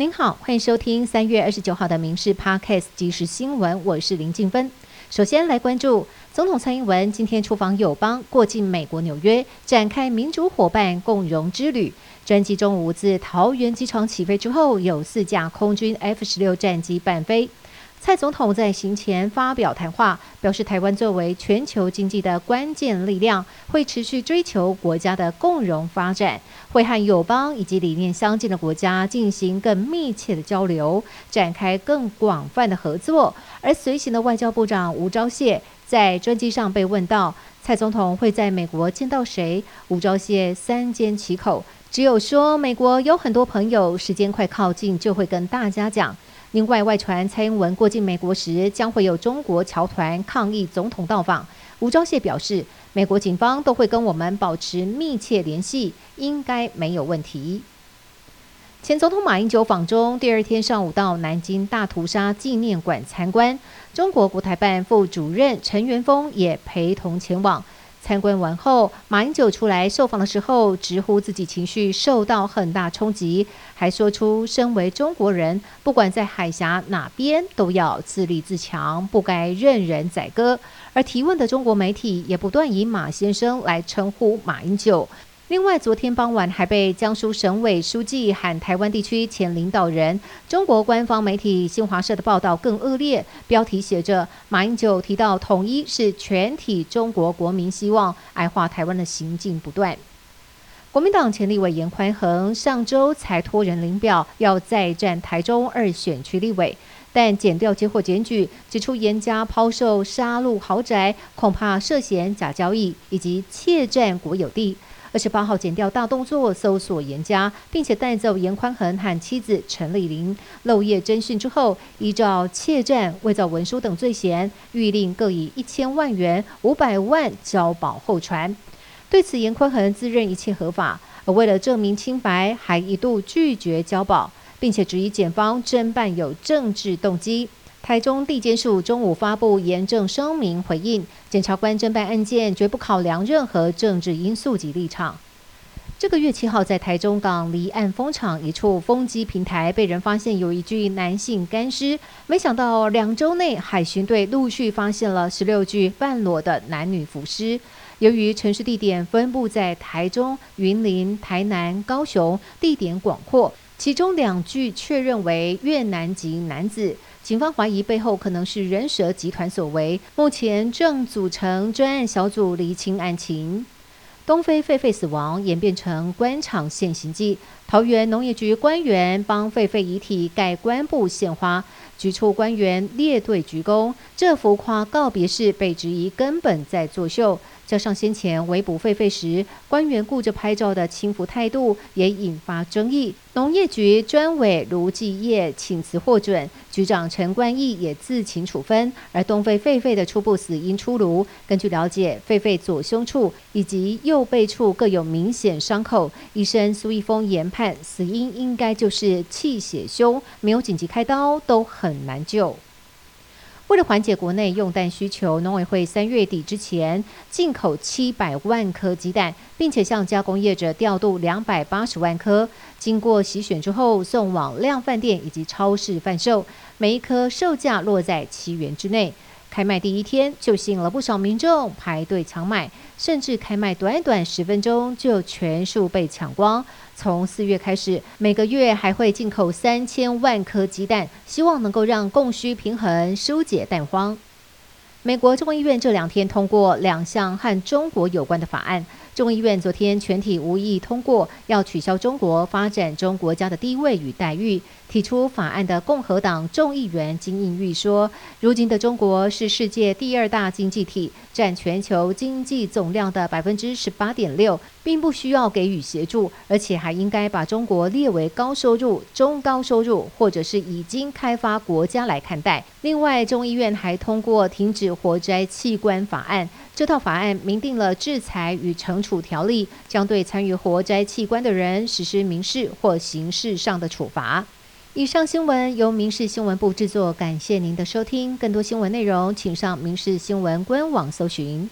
您好，欢迎收听三月二十九号的《民事 Podcast》即时新闻，我是林静芬。首先来关注总统蔡英文今天出访友邦，过境美国纽约，展开民主伙伴共荣之旅。专机中午自桃园机场起飞之后，有四架空军 F 十六战机伴飞。蔡总统在行前发表谈话，表示台湾作为全球经济的关键力量，会持续追求国家的共荣发展，会和友邦以及理念相近的国家进行更密切的交流，展开更广泛的合作。而随行的外交部长吴钊燮在专机上被问到，蔡总统会在美国见到谁？吴钊燮三缄其口，只有说美国有很多朋友，时间快靠近就会跟大家讲。另外，外传蔡英文过境美国时，将会有中国侨团抗议总统到访。吴钊燮表示，美国警方都会跟我们保持密切联系，应该没有问题。前总统马英九访中第二天上午到南京大屠杀纪念馆参观，中国国台办副主任陈元峰也陪同前往。参观完后，马英九出来受访的时候，直呼自己情绪受到很大冲击，还说出身为中国人，不管在海峡哪边都要自立自强，不该任人宰割。而提问的中国媒体也不断以马先生来称呼马英九。另外，昨天傍晚还被江苏省委书记喊台湾地区前领导人。中国官方媒体新华社的报道更恶劣，标题写着“马英九提到统一是全体中国国民希望，矮化台湾的行径不断”。国民党前立委严宽恒上周才托人领表，要再战台中二选区立委，但检调接获检举，指出严家抛售杀戮豪宅，恐怕涉嫌假交易以及窃占国有地。二十八号检调大动作，搜索严家，并且带走严宽恒和妻子陈丽玲。漏夜侦讯之后，依照窃占、伪造文书等罪嫌，谕令各以一千万元、五百万交保候传。对此，严宽恒自认一切合法，而为了证明清白，还一度拒绝交保，并且质疑检方侦办有政治动机。台中地检署中午发布严正声明回应，检察官侦办案件绝不考量任何政治因素及立场。这个月七号，在台中港离岸风场一处风机平台，被人发现有一具男性干尸。没想到两周内，海巡队陆续发现了十六具半裸的男女浮尸。由于城市地点分布在台中、云林、台南、高雄，地点广阔，其中两具确认为越南籍男子。警方怀疑背后可能是人蛇集团所为，目前正组成专案小组厘清案情。东非狒狒死亡演变成官场现形记，桃园农业局官员帮狒狒遗体盖棺布献花，局处官员列队鞠躬，这浮夸告别式被质疑根本在作秀。加上先前围捕狒狒时，官员顾着拍照的轻浮态度，也引发争议。农业局专委卢继业请辞获准，局长陈冠毅也自请处分。而东非狒狒的初步死因出炉，根据了解，狒狒左胸处以及右背处各有明显伤口。医生苏一峰研判，死因应该就是气血胸，没有紧急开刀都很难救。为了缓解国内用蛋需求，农委会三月底之前进口七百万颗鸡蛋，并且向加工业者调度两百八十万颗，经过洗选之后送往量饭店以及超市贩售，每一颗售价落在七元之内。开卖第一天就吸引了不少民众排队抢买，甚至开卖短短十分钟就全数被抢光。从四月开始，每个月还会进口三千万颗鸡蛋，希望能够让供需平衡，疏解蛋荒。美国众议院这两天通过两项和中国有关的法案。众议院昨天全体无异议通过，要取消中国发展中国家的地位与待遇。提出法案的共和党众议员金应玉说：“如今的中国是世界第二大经济体，占全球经济总量的百分之十八点六，并不需要给予协助，而且还应该把中国列为高收入、中高收入或者是已经开发国家来看待。”另外，众议院还通过停止活摘器官法案。这套法案明定了制裁与惩处条例，将对参与活摘器官的人实施民事或刑事上的处罚。以上新闻由民事新闻部制作，感谢您的收听。更多新闻内容，请上民事新闻官网搜寻。